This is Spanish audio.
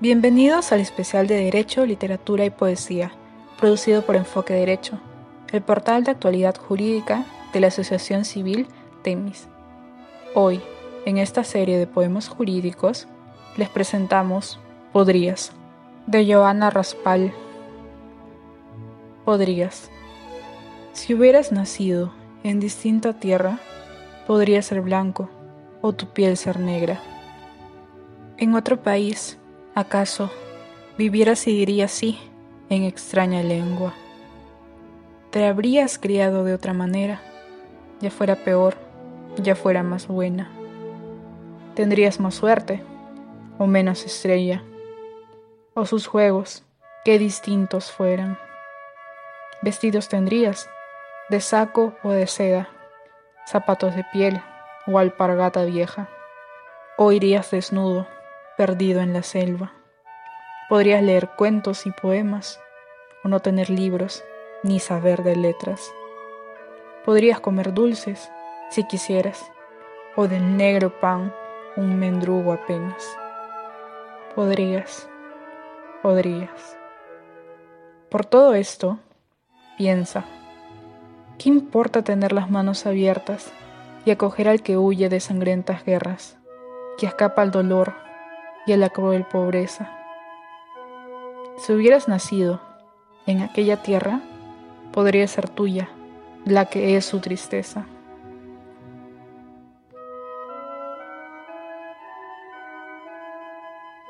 Bienvenidos al especial de Derecho, Literatura y Poesía, producido por Enfoque Derecho, el portal de actualidad jurídica de la Asociación Civil TEMIS. Hoy, en esta serie de poemas jurídicos, les presentamos Podrías, de Joana Raspal. Podrías. Si hubieras nacido en distinta tierra, podría ser blanco o tu piel ser negra. En otro país, ¿Acaso vivieras y dirías sí en extraña lengua? Te habrías criado de otra manera, ya fuera peor, ya fuera más buena. Tendrías más suerte o menos estrella, o sus juegos, qué distintos fueran. Vestidos tendrías, de saco o de seda, zapatos de piel o alpargata vieja, o irías desnudo perdido en la selva. Podrías leer cuentos y poemas, o no tener libros, ni saber de letras. Podrías comer dulces, si quisieras, o del negro pan un mendrugo apenas. Podrías, podrías. Por todo esto, piensa, ¿qué importa tener las manos abiertas y acoger al que huye de sangrientas guerras, que escapa al dolor y la cruel pobreza. Si hubieras nacido en aquella tierra, podría ser tuya la que es su tristeza.